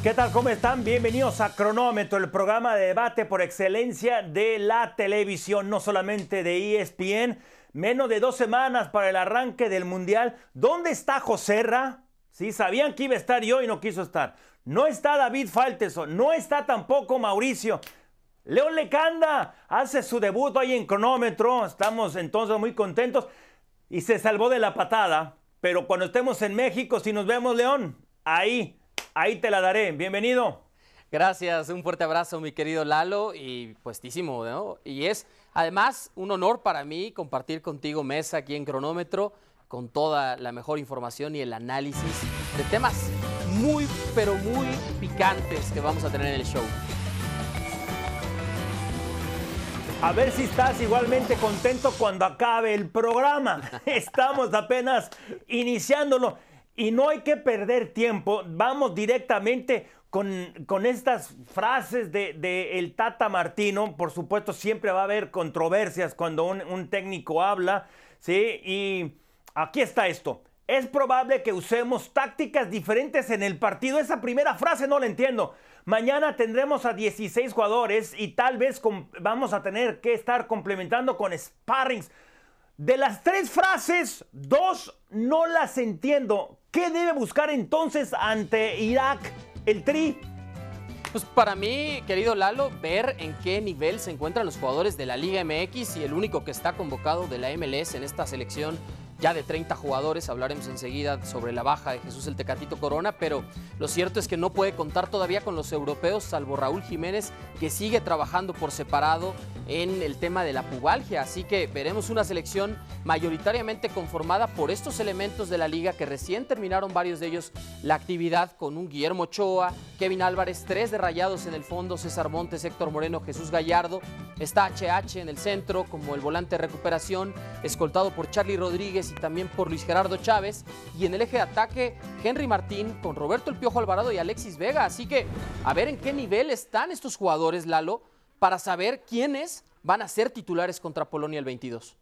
¿Qué tal? ¿Cómo están? Bienvenidos a Cronómetro, el programa de debate por excelencia de la televisión, no solamente de ESPN. Menos de dos semanas para el arranque del Mundial. ¿Dónde está Joserra? Sí, sabían que iba a estar yo y no quiso estar. No está David Falteson, no está tampoco Mauricio. León Lecanda hace su debut ahí en cronómetro. Estamos entonces muy contentos. Y se salvó de la patada. Pero cuando estemos en México, si nos vemos, León, ahí, ahí te la daré. Bienvenido. Gracias, un fuerte abrazo, mi querido Lalo. Y puestísimo, ¿no? Y es además un honor para mí compartir contigo mesa aquí en cronómetro con toda la mejor información y el análisis de temas muy, pero muy picantes que vamos a tener en el show. A ver si estás igualmente contento cuando acabe el programa. Estamos apenas iniciándolo y no hay que perder tiempo. Vamos directamente con, con estas frases de, el Tata Martino. Por supuesto, siempre va a haber controversias cuando un, un técnico habla. ¿sí? Y aquí está esto. Es probable que usemos tácticas diferentes en el partido. Esa primera frase no la entiendo. Mañana tendremos a 16 jugadores y tal vez vamos a tener que estar complementando con sparrings. De las tres frases, dos no las entiendo. ¿Qué debe buscar entonces ante Irak el Tri? Pues para mí, querido Lalo, ver en qué nivel se encuentran los jugadores de la Liga MX y el único que está convocado de la MLS en esta selección ya de 30 jugadores. Hablaremos enseguida sobre la baja de Jesús el Tecatito Corona, pero lo cierto es que no puede contar todavía con los europeos, salvo Raúl Jiménez, que sigue trabajando por separado en el tema de la pubalgia. Así que veremos una selección mayoritariamente conformada por estos elementos de la liga que recién terminaron varios de ellos la actividad con un Guillermo Ochoa, Kevin Álvarez, tres de rayados en el fondo, César Montes, Héctor Moreno, Jesús Gallardo. Está HH en el centro como el volante de recuperación, escoltado por Charlie Rodríguez y también por Luis Gerardo Chávez. Y en el eje de ataque, Henry Martín con Roberto El Piojo Alvarado y Alexis Vega. Así que a ver en qué nivel están estos jugadores, Lalo, para saber quiénes van a ser titulares contra Polonia el 22.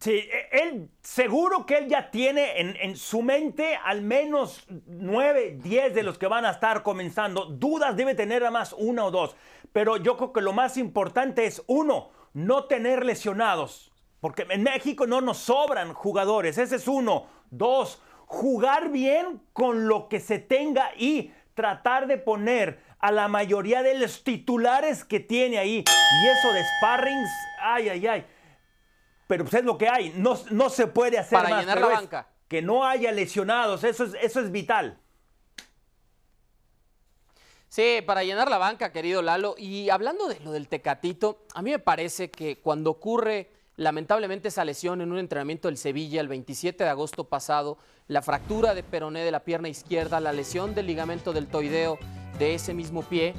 Sí, e, él seguro que él ya tiene en, en, su mente al menos 9, 10 de los que van a estar comenzando. Dudas debe tener a más una o dos. Pero yo creo que lo más importante es, uno, no tener lesionados. Porque en México no nos sobran jugadores, ese es uno. Dos, jugar bien con lo que se tenga y tratar de poner a la mayoría de los titulares que tiene ahí. Y eso de sparrings, ay, ay, ay. Pero pues es lo que hay, no, no se puede hacer Para llenar la banca. Que no haya lesionados, eso es, eso es vital. Sí, para llenar la banca, querido Lalo. Y hablando de lo del Tecatito, a mí me parece que cuando ocurre lamentablemente esa lesión en un entrenamiento del Sevilla el 27 de agosto pasado, la fractura de peroné de la pierna izquierda, la lesión del ligamento del toideo de ese mismo pie,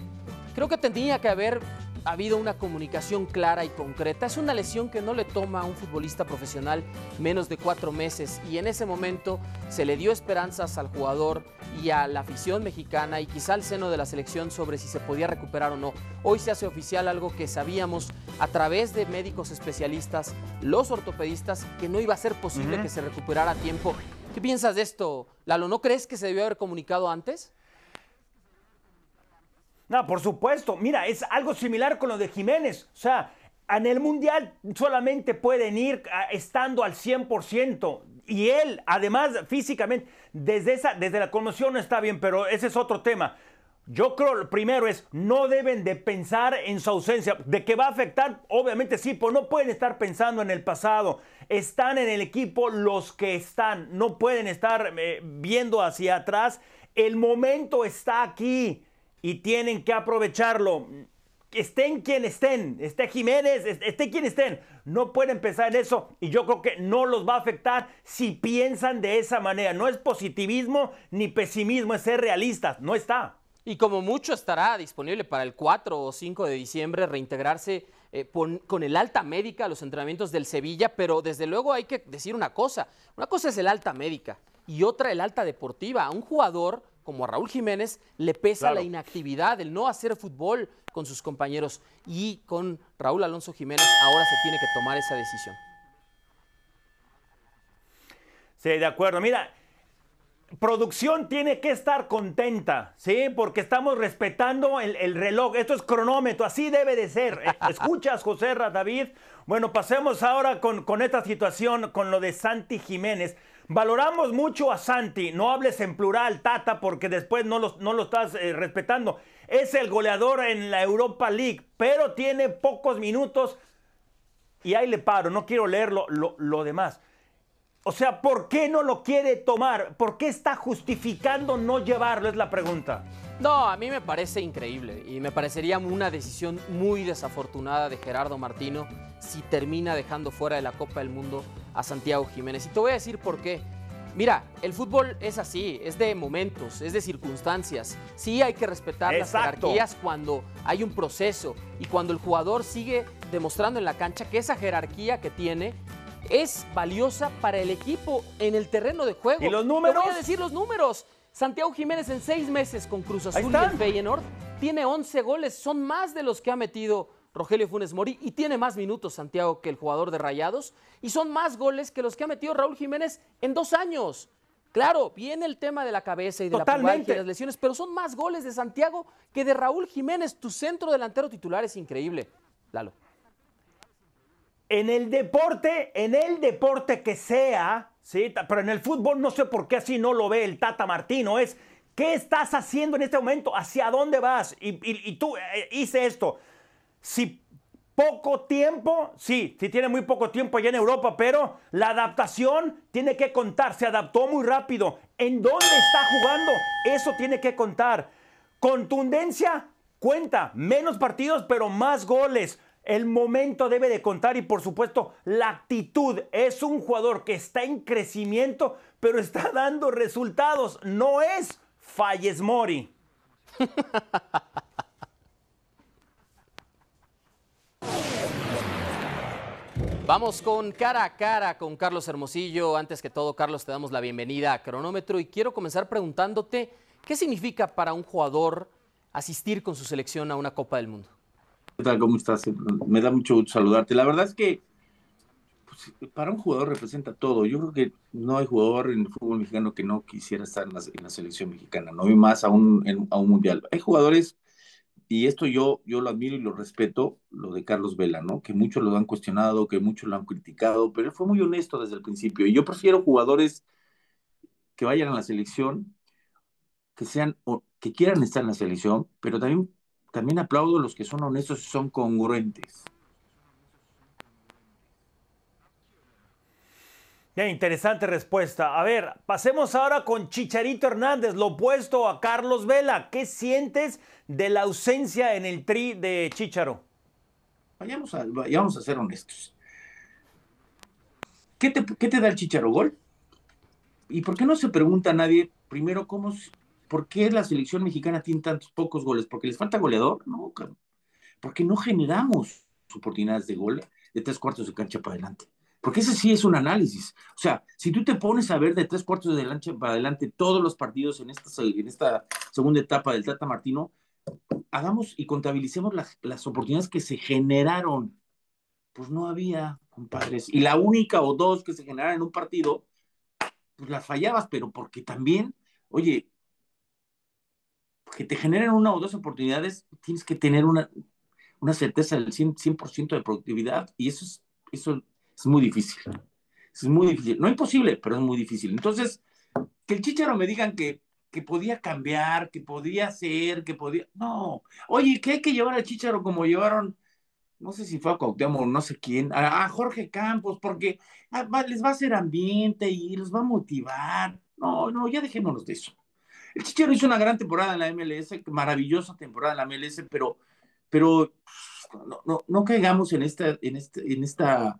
creo que tendría que haber ha habido una comunicación clara y concreta. Es una lesión que no le toma a un futbolista profesional menos de cuatro meses y en ese momento se le dio esperanzas al jugador y a la afición mexicana y quizá al seno de la selección sobre si se podía recuperar o no. Hoy se hace oficial algo que sabíamos a través de médicos especialistas, los ortopedistas, que no iba a ser posible que se recuperara a tiempo. ¿Qué piensas de esto, Lalo? ¿No crees que se debió haber comunicado antes? No, por supuesto. Mira, es algo similar con lo de Jiménez. O sea, en el Mundial solamente pueden ir ah, estando al 100%. Y él, además, físicamente, desde, esa, desde la conmoción no está bien, pero ese es otro tema. Yo creo, lo primero es, no deben de pensar en su ausencia. ¿De que va a afectar? Obviamente sí, pero no pueden estar pensando en el pasado. Están en el equipo los que están. No pueden estar eh, viendo hacia atrás. El momento está aquí y tienen que aprovecharlo. Estén quien estén, esté Jiménez, esté quien estén, no pueden pensar en eso y yo creo que no los va a afectar si piensan de esa manera. No es positivismo ni pesimismo, es ser realistas, no está. Y como mucho estará disponible para el 4 o 5 de diciembre reintegrarse eh, con el alta médica a los entrenamientos del Sevilla, pero desde luego hay que decir una cosa. Una cosa es el alta médica y otra el alta deportiva. Un jugador como a Raúl Jiménez, le pesa la inactividad, el no hacer fútbol con sus compañeros. Y con Raúl Alonso Jiménez ahora se tiene que tomar esa decisión. Sí, de acuerdo. Mira, producción tiene que estar contenta, ¿sí? Porque estamos respetando el, reloj. Esto es cronómetro, así debe de ser. Eh, ¿Escuchas, José David? Bueno, pasemos ahora con, con esta situación, con lo de Santi Jiménez. Valoramos mucho a Santi, no hables en plural, Tata, porque después no lo, estás eh, respetando. Es el goleador en la Europa League, pero tiene pocos minutos. Y ahí le paro, no quiero leer lo, lo demás. O sea, ¿por qué no lo quiere tomar? ¿Por qué está justificando no llevarlo? Es la pregunta. No, a mí me parece increíble y me parecería una decisión muy desafortunada de Gerardo Martino si termina dejando fuera de la Copa del Mundo a Santiago Jiménez. Y te voy a decir por qué. Mira, el fútbol es así, es de momentos, es de circunstancias. Sí hay que respetar las jerarquías cuando hay un proceso y cuando el jugador sigue demostrando en la cancha que esa jerarquía que tiene es valiosa para el equipo en el terreno de juego. ¿Y los números? voy a decir los números. Santiago Jiménez en seis meses con Cruz Azul y el Feyenoord tiene 11 goles, son más de los que ha metido Rogelio Funes Mori y tiene más minutos Santiago que el jugador de Rayados y son más goles que los que ha metido Raúl Jiménez en dos años. Claro, viene el tema de la cabeza y de la pubalgia y las lesiones, pero son más goles de Santiago que de Raúl Jiménez. Tu centro delantero titular es increíble, Lalo en el deporte, en el deporte que sea, ¿sí? pero en el fútbol no sé por qué así no lo ve el Tata Martino, es ¿qué estás haciendo en este momento? ¿Hacia dónde vas? Y, tú eh, hice esto. Si poco tiempo, sí, sí tiene muy poco tiempo allá en Europa, pero la adaptación tiene que contar, se adaptó muy rápido. ¿En dónde está jugando? Eso tiene que contar. Contundencia, cuenta, menos partidos, pero más goles. El momento debe de contar y por supuesto la actitud. Es un jugador que está en crecimiento, pero está dando resultados. No es Falles Mori. Vamos con cara a cara con Carlos Hermosillo. Antes que todo, Carlos, te damos la bienvenida a Cronómetro y quiero comenzar preguntándote qué significa para un jugador asistir con su selección a una Copa del Mundo. ¿Qué tal? ¿Cómo estás? Me da mucho gusto saludarte. La verdad es que pues, para un jugador representa todo. Yo creo que no hay jugador en el fútbol mexicano que no quisiera estar en la, selección mexicana, no hay más a un, a un mundial. Hay jugadores, y esto yo, yo lo admiro y lo respeto, lo de Carlos Vela, ¿no? Que muchos lo han cuestionado, que muchos lo han criticado, pero él fue muy honesto desde el principio. Y yo prefiero jugadores que vayan a la selección, que sean, que quieran estar en la selección, pero también también aplaudo a los que son honestos y son congruentes. Bien, interesante respuesta. A ver, pasemos ahora con Chicharito Hernández, lo opuesto a Carlos Vela. ¿Qué sientes de la ausencia en el tri de Chicharo? Vayamos a, a ser honestos. ¿Qué te, ¿Qué te da el Chicharo gol? ¿Y por qué no se pregunta a nadie primero cómo, ¿Por qué la selección mexicana tiene tantos pocos goles? ¿Porque les falta goleador? No, porque no generamos oportunidades de gol de tres cuartos de cancha para adelante. Porque ese sí es un análisis. O sea, si tú te pones a ver de tres cuartos de cancha para adelante todos los partidos en esta, en esta segunda etapa del Tata Martino, hagamos y contabilicemos las, las oportunidades que se generaron. Pues no había, compadres. Y la única o dos que se generaron en un partido, pues las fallabas, pero porque también, oye, que te generen una o dos oportunidades, tienes que tener una, una certeza del 100%, de productividad y eso es, eso es muy difícil. Es muy difícil. No imposible, pero es muy difícil. Entonces, que el Chicharo me digan que, que podía cambiar, que podía ser, que podía... No. Oye, que hay que llevar al Chicharo como llevaron, no sé si fue a Cuauhtémoc no sé quién, a, Jorge Campos, porque ah, les va a hacer ambiente y los va a motivar. No, no, ya dejémonos de eso. El Chichero hizo una gran temporada en la MLS, maravillosa temporada en la MLS, pero, pero no, no, no caigamos en esta, en este, en esta,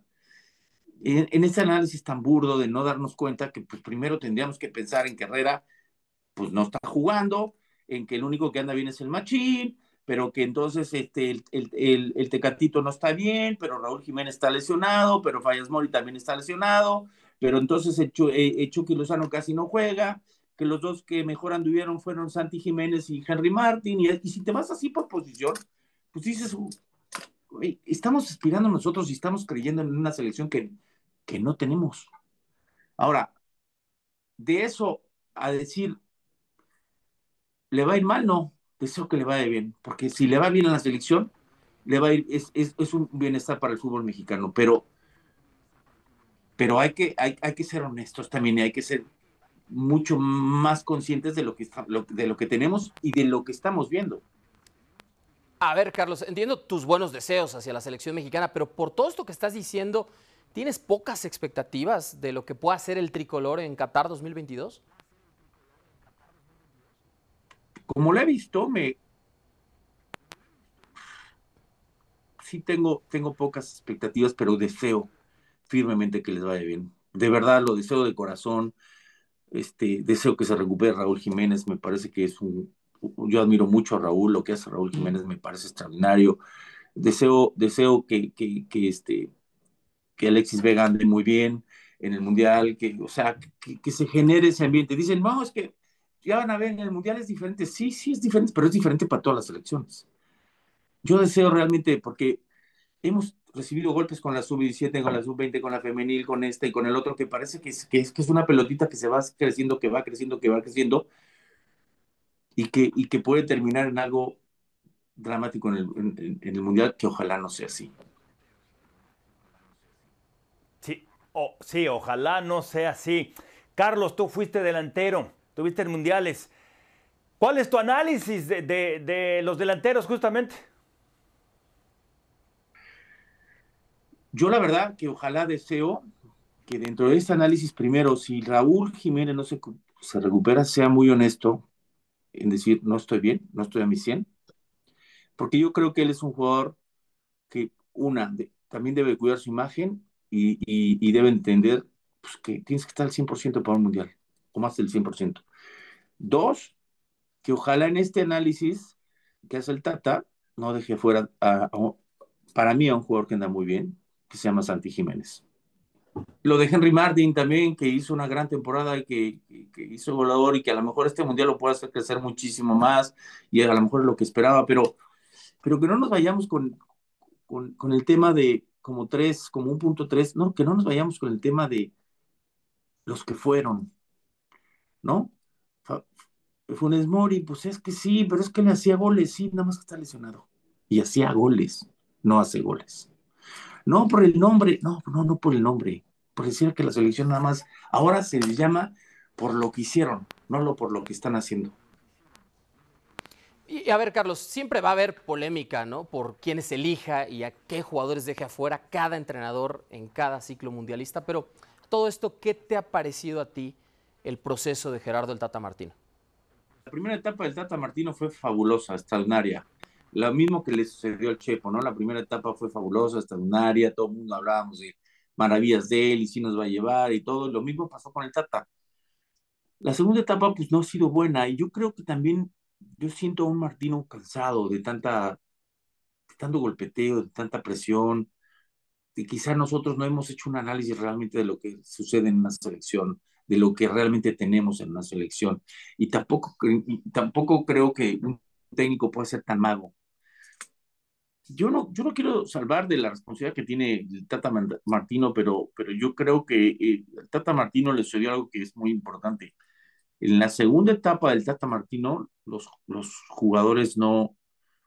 en, este análisis tan burdo de no darnos cuenta que pues primero tendríamos que pensar en que Herrera pues no está jugando, en que el único que anda bien es el Machín, pero que entonces este, el, el, el, Tecatito no está bien, pero Raúl Jiménez está lesionado, pero Fallas Mori también está lesionado, pero entonces el, el Chucky Lozano casi no juega, que los dos que mejor anduvieron fueron Santi Jiménez y Henry Martin, y, si te vas así por posición, pues dices, estamos aspirando nosotros y estamos creyendo en una selección que, que no tenemos. Ahora, de eso a decir, ¿le va a ir mal? No, deseo que le vaya bien, porque si le va bien en la selección, le va a ir, es, un bienestar para el fútbol mexicano, pero, pero hay, que, hay, hay que ser honestos también y hay que ser mucho más conscientes de lo, que de lo que tenemos y de lo que estamos viendo. A ver, Carlos, entiendo tus buenos deseos hacia la selección mexicana, pero por todo esto que estás diciendo, ¿tienes pocas expectativas de lo que pueda hacer el tricolor en Qatar 2022? Como lo he visto, me sí tengo, tengo pocas expectativas, pero deseo firmemente que les vaya bien. De verdad, lo deseo de corazón. Este, deseo que se recupere Raúl Jiménez, me parece que es un, yo admiro mucho a Raúl, lo que hace Raúl Jiménez me parece extraordinario. Deseo, deseo que, que, que este, que Alexis Vega ande muy bien en el Mundial, que, o sea, que, que, se genere ese ambiente. Dicen, no, es que ya van a ver, el Mundial es diferente. Sí, sí es diferente, pero es diferente para todas las selecciones. Yo deseo realmente, porque hemos recibido golpes con la sub-17, con la sub-20, con la femenil, con este y con el otro, que parece que es, que es, que es una pelotita que se va creciendo, que va creciendo, que va creciendo, y que, y que puede terminar en algo dramático en el, en, el Mundial, que ojalá no sea así. Sí, sí, ojalá no sea así. Carlos, tú fuiste delantero, tuviste en mundiales. ¿Cuál es tu análisis de, de, los delanteros justamente? Yo la verdad que ojalá deseo que dentro de este análisis primero, si Raúl Jiménez no se, se recupera, sea muy honesto en decir, no estoy bien, no estoy a mi 100, porque yo creo que él es un jugador que, una, también debe cuidar su imagen y, y, debe entender pues, que tienes que estar al 100% para un mundial, más del 100%. Dos, que ojalá en este análisis que hace el Tata no deje fuera, para mí, a un jugador que anda muy bien, que se llama Santi Jiménez. Lo de Henry Martin también, que hizo una gran temporada y que, hizo volador y que a lo mejor este mundial lo puede hacer crecer muchísimo más y a lo mejor es lo que esperaba, pero, pero que no nos vayamos con, con, el tema de como tres, como un punto tres, no, que no nos vayamos con el tema de los que fueron, ¿no? Funes Mori, pues es que sí, pero es que le hacía goles, sí, nada más que está lesionado. Y hacía goles, no hace goles. No por el nombre, no, no, no por el nombre, por decir que la selección nada más ahora se les llama por lo que hicieron, no lo por lo que están haciendo. Y a ver, Carlos, siempre va a haber polémica, ¿no? Por quiénes elija y a qué jugadores deje afuera cada entrenador en cada ciclo mundialista, pero todo esto, ¿qué te ha parecido a ti el proceso de Gerardo el Tata Martino? La primera etapa del Tata Martino fue fabulosa, extraordinaria. Lo mismo que le sucedió al Chepo, ¿no? La primera etapa fue fabulosa, extraordinaria, todo el mundo hablábamos de maravillas de él y si nos va a llevar y todo. Lo mismo pasó con el Tata. La segunda etapa, pues no ha sido buena y yo creo que también yo siento a un Martino cansado de tanta, de tanto golpeteo, de tanta presión, y quizá nosotros no hemos hecho un análisis realmente de lo que sucede en una selección, de lo que realmente tenemos en una selección. Y tampoco, tampoco creo que un técnico puede ser tan mago yo no, yo no quiero salvar de la responsabilidad que tiene el Tata Martino, pero, pero yo creo que eh, el Tata Martino le sucedió algo que es muy importante. En la segunda etapa del Tata Martino, los, los jugadores no,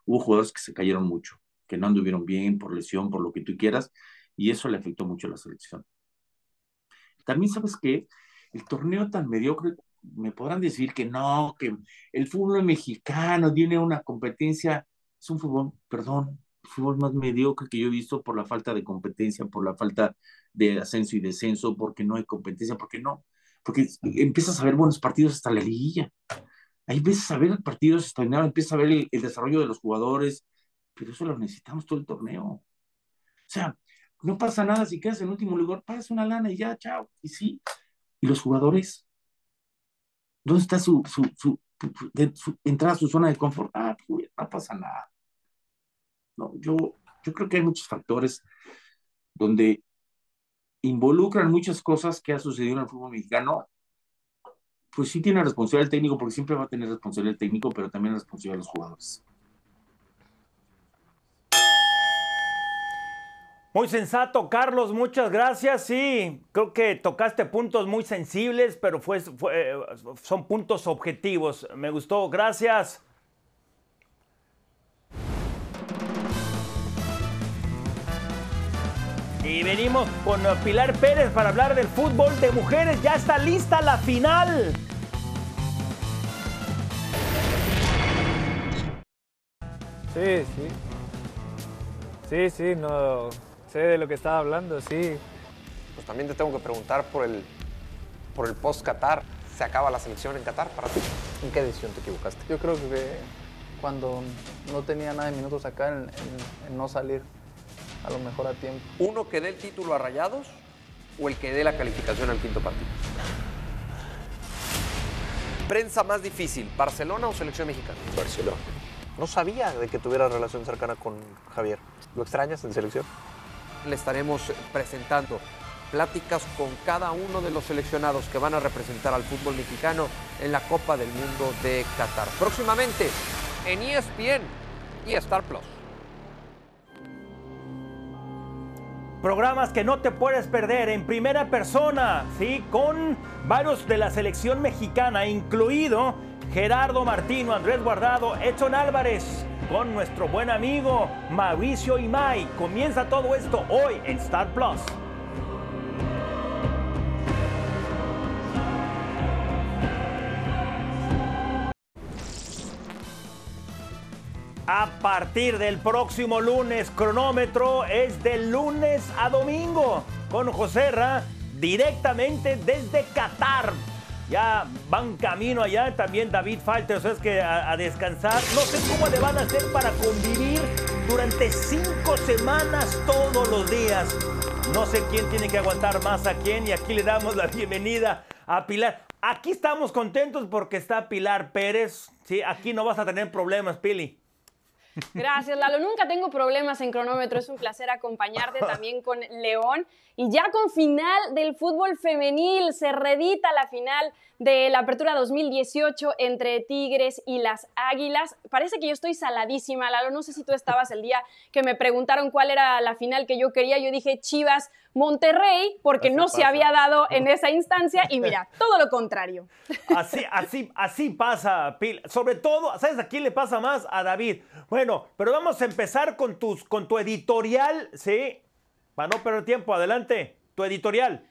hubo jugadores que se cayeron mucho, que no anduvieron bien por lesión, por lo que tú quieras, y eso le afectó mucho a la selección. También sabes que el torneo tan mediocre, me podrán decir que no, que el fútbol mexicano tiene una competencia, es un fútbol, perdón, fútbol más mediocre que yo he visto por la falta de competencia, por la falta de ascenso y descenso, porque no hay competencia, porque no, porque empiezas a ver buenos partidos hasta la liguilla. Ahí empiezas a ver partidos extraordinarios, empiezas a ver el, desarrollo de los jugadores, pero eso lo necesitamos todo el torneo. O sea, no pasa nada si quedas en último lugar, pagas una lana y ya, chao. Y sí, y los jugadores, ¿dónde está su, su, su, entrada a su zona de confort? Ah, pues, no pasa nada. No, yo, yo creo que hay muchos factores donde involucran muchas cosas que ha sucedido en el fútbol mexicano. Pues sí tiene responsabilidad el técnico, porque siempre va a tener responsabilidad el técnico, pero también responsabilidad de los jugadores. Muy sensato, Carlos, muchas gracias. Sí, creo que tocaste puntos muy sensibles, pero fue, son puntos objetivos. Me gustó, gracias. Y venimos con Pilar Pérez para hablar del fútbol de mujeres. Ya está lista la final. Sí, sí. Sí, sí, no sé de lo que estaba hablando, sí. Pues también te tengo que preguntar por el, por el post-Qatar. ¿Se acaba la selección en Qatar para ti? ¿En qué decisión te equivocaste? Yo creo que cuando no tenía nada de minutos acá, en, en no salir a lo mejor a tiempo. ¿Uno que dé el título a Rayados o el que dé la calificación al quinto partido? Prensa más difícil, ¿Barcelona o selección mexicana? Barcelona. No sabía de que tuviera relación cercana con Javier. ¿Lo extrañas en selección? Le estaremos presentando pláticas con cada uno de los seleccionados que van a representar al fútbol mexicano en la Copa del Mundo de Qatar. Próximamente en ESPN y Star Plus. Programas que no te puedes perder en primera persona, ¿sí? Con varios de la selección mexicana, incluido Gerardo Martino, Andrés Guardado, Edson Álvarez, con nuestro buen amigo Mauricio Imay. Comienza todo esto hoy en Star Plus. A partir del próximo lunes, cronómetro es de lunes a domingo con José directamente desde Qatar. Ya van camino allá, también David Falter, o sea, es que a, descansar. No sé cómo le van a hacer para convivir durante cinco semanas todos los días. No sé quién tiene que aguantar más a quién y aquí le damos la bienvenida a Pilar. Aquí estamos contentos porque está Pilar Pérez. Sí, aquí no vas a tener problemas, Pili. Gracias, Lalo. Nunca tengo problemas en cronómetro. Es un placer acompañarte también con León. Y ya con final del fútbol femenil, se redita la final de la Apertura 2018 entre Tigres y las Águilas. Parece que yo estoy saladísima, Lalo. No sé si tú estabas el día que me preguntaron cuál era la final que yo quería. Yo dije Chivas Monterrey, porque no se había dado en esa instancia. Y mira, todo lo contrario. Así, así, así pasa, Pil. Sobre todo, ¿sabes a quién le pasa más? A David. Bueno, pero vamos a empezar con, tus, con tu editorial, ¿sí? Para no perder tiempo, adelante, tu editorial.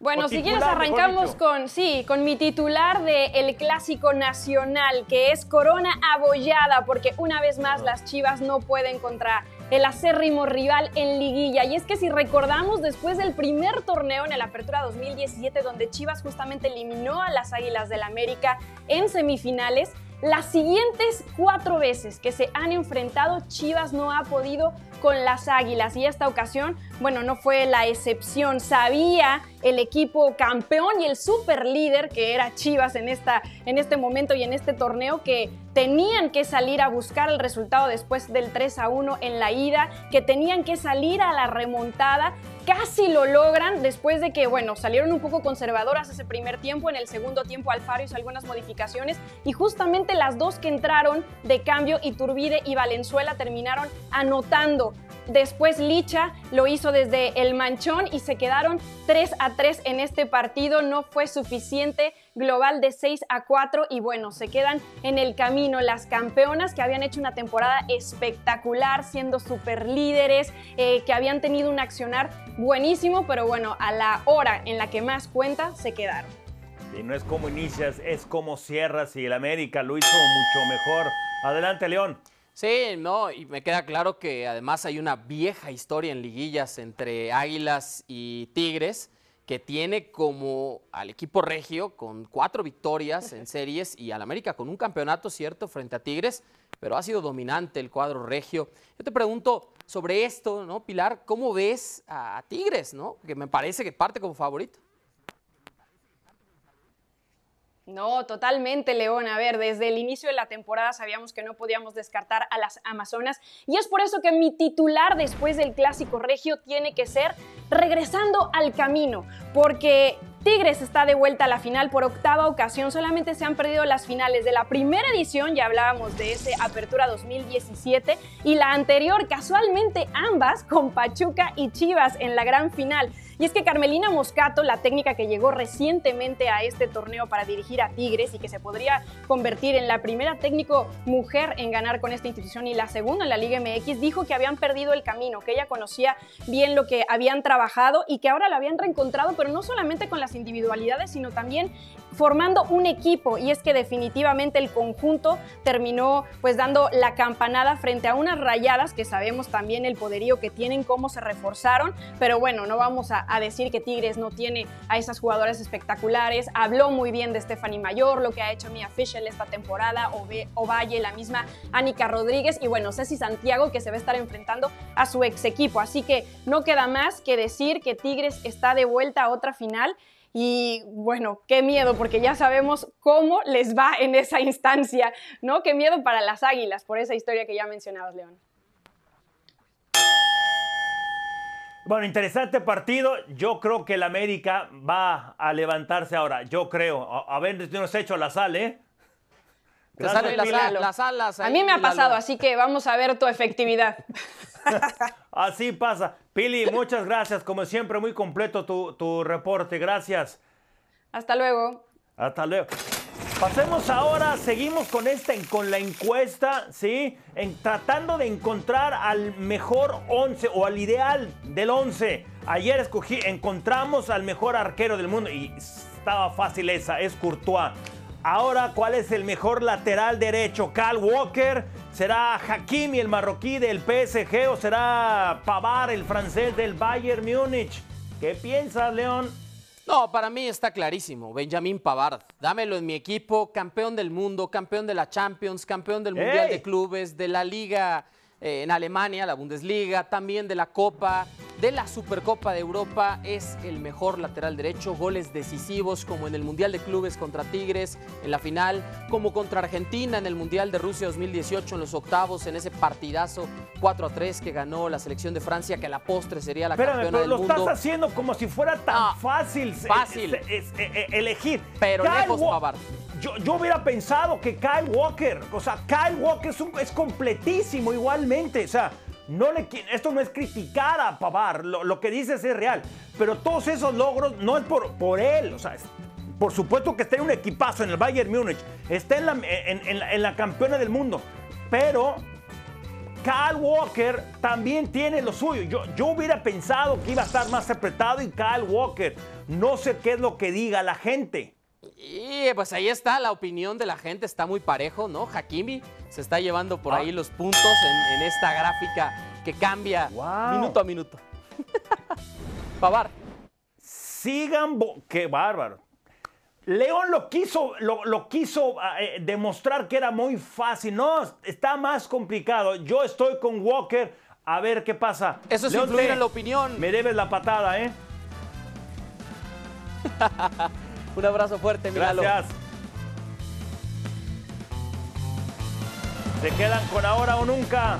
Bueno, si quieres arrancamos con, sí, con mi titular de El Clásico Nacional, que es Corona Abollada, porque una vez más las Chivas no pueden contra el acérrimo rival en liguilla. Y es que si recordamos, después del primer torneo en el Apertura 2017, donde Chivas justamente eliminó a las Águilas del América en semifinales, las siguientes cuatro veces que se han enfrentado, Chivas no ha podido con las Águilas y esta ocasión, bueno, no fue la excepción. Sabía el equipo campeón y el super líder que era Chivas en, esta, en este momento y en este torneo que tenían que salir a buscar el resultado después del 3 a 1 en la ida, que tenían que salir a la remontada casi lo logran después de que, bueno, salieron un poco conservadoras ese primer tiempo, en el segundo tiempo Alfaro hizo algunas modificaciones y justamente las dos que entraron de cambio, Iturbide y Valenzuela, terminaron anotando. Después Licha lo hizo desde el manchón y se quedaron 3 a 3 en este partido. No fue suficiente. Global de 6 a 4 y bueno, se quedan en el camino las campeonas que habían hecho una temporada espectacular, siendo super líderes, eh, que habían tenido un accionar buenísimo, pero bueno, a la hora en la que más cuenta, se quedaron. Y no es como inicias, es como cierras y el América lo hizo mucho mejor. Adelante, León. Sí, no, y me queda claro que además hay una vieja historia en liguillas entre Águilas y Tigres que tiene como al equipo regio con cuatro victorias en series y al América con un campeonato, cierto, frente a Tigres, pero ha sido dominante el cuadro regio. Yo te pregunto sobre esto, ¿no, Pilar? ¿Cómo ves a Tigres, no? Que me parece que parte como favorito. No, totalmente, León. A ver, desde el inicio de la temporada sabíamos que no podíamos descartar a las Amazonas y es por eso que mi titular después del clásico regio tiene que ser regresando al camino, porque Tigres está de vuelta a la final por octava ocasión. Solamente se han perdido las finales de la primera edición, ya hablábamos de ese Apertura 2017, y la anterior, casualmente ambas con Pachuca y Chivas en la gran final. Y es que Carmelina Moscato, la técnica que llegó recientemente a este torneo para dirigir a Tigres y que se podría convertir en la primera técnico mujer en ganar con esta institución y la segunda en la Liga MX, dijo que habían perdido el camino, que ella conocía bien lo que habían trabajado y que ahora la habían reencontrado, pero no solamente con las individualidades, sino también formando un equipo y es que definitivamente el conjunto terminó pues dando la campanada frente a unas rayadas que sabemos también el poderío que tienen, cómo se reforzaron, pero bueno, no vamos a, decir que Tigres no tiene a esas jugadoras espectaculares, habló muy bien de Stephanie Mayor, lo que ha hecho Mia Fischel esta temporada, o Valle, la misma Anika Rodríguez y bueno, Ceci Santiago que se va a estar enfrentando a su ex equipo, así que no queda más que decir que Tigres está de vuelta a otra final y bueno, qué miedo, porque ya sabemos cómo les va en esa instancia, ¿no? Qué miedo para las águilas por esa historia que ya mencionabas, León. Bueno, interesante partido. Yo creo que el América va a levantarse ahora. Yo creo. A, ver si nos ha hecho la sal, ¿eh? Gracias, las, alas. A mí me ha pasado, así que vamos a ver tu efectividad. Así pasa. Pili, muchas gracias. Como siempre, muy completo tu, reporte. Gracias. Hasta luego. Hasta luego. Pasemos ahora, seguimos con esta, con la encuesta, ¿sí? En, tratando de encontrar al mejor 11 o al ideal del 11. Ayer escogí, encontramos al mejor arquero del mundo y estaba fácil esa, es Courtois. Ahora, ¿cuál es el mejor lateral derecho? ¿Cal Walker? ¿Será Hakimi, el marroquí del PSG? ¿O será Pavar, el francés del Bayern Múnich? ¿Qué piensas, León? No, para mí está clarísimo. Benjamín Pavard. Dámelo en mi equipo. Campeón del mundo, campeón de la Champions, campeón del Mundial de Clubes, de la Liga eh, en Alemania, la Bundesliga, también de la Copa, de la Supercopa de Europa. Es el mejor lateral derecho, goles decisivos como en el Mundial de Clubes contra Tigres en la final, como contra Argentina en el Mundial de Rusia 2018 en los octavos, en ese partidazo 4 a 3 que ganó la selección de Francia, que a la postre sería la campeona pero del lo mundo. estás haciendo como si fuera tan fácil, fácil. elegir. Pero lejos Pavard. Yo, hubiera pensado que Kyle Walker, o sea, Kyle Walker es, completísimo igualmente, o sea, no le, esto no es criticar a Pavar, lo, que dices es real, pero todos esos logros no es por, por él, o sea, por supuesto que está en un equipazo en el Bayern Múnich, está en la, en, la, campeona del mundo, pero Kyle Walker también tiene lo suyo. Yo, yo hubiera pensado que iba a estar más apretado y Kyle Walker, no sé qué es lo que diga la gente. Y pues ahí está, la opinión de la gente está muy parejo, ¿no? Hakimi se está llevando por ahí ah. los puntos en, esta gráfica que cambia minuto a minuto. Pavar. Sigan, qué bárbaro. León lo quiso, lo, quiso ah, eh, demostrar que era muy fácil. No, está más complicado. Yo estoy con Walker. A ver qué pasa. Eso es influir en la opinión. Me debes la patada, ¿eh? Un abrazo fuerte, Milalo. Gracias. Se quedan con ahora o nunca.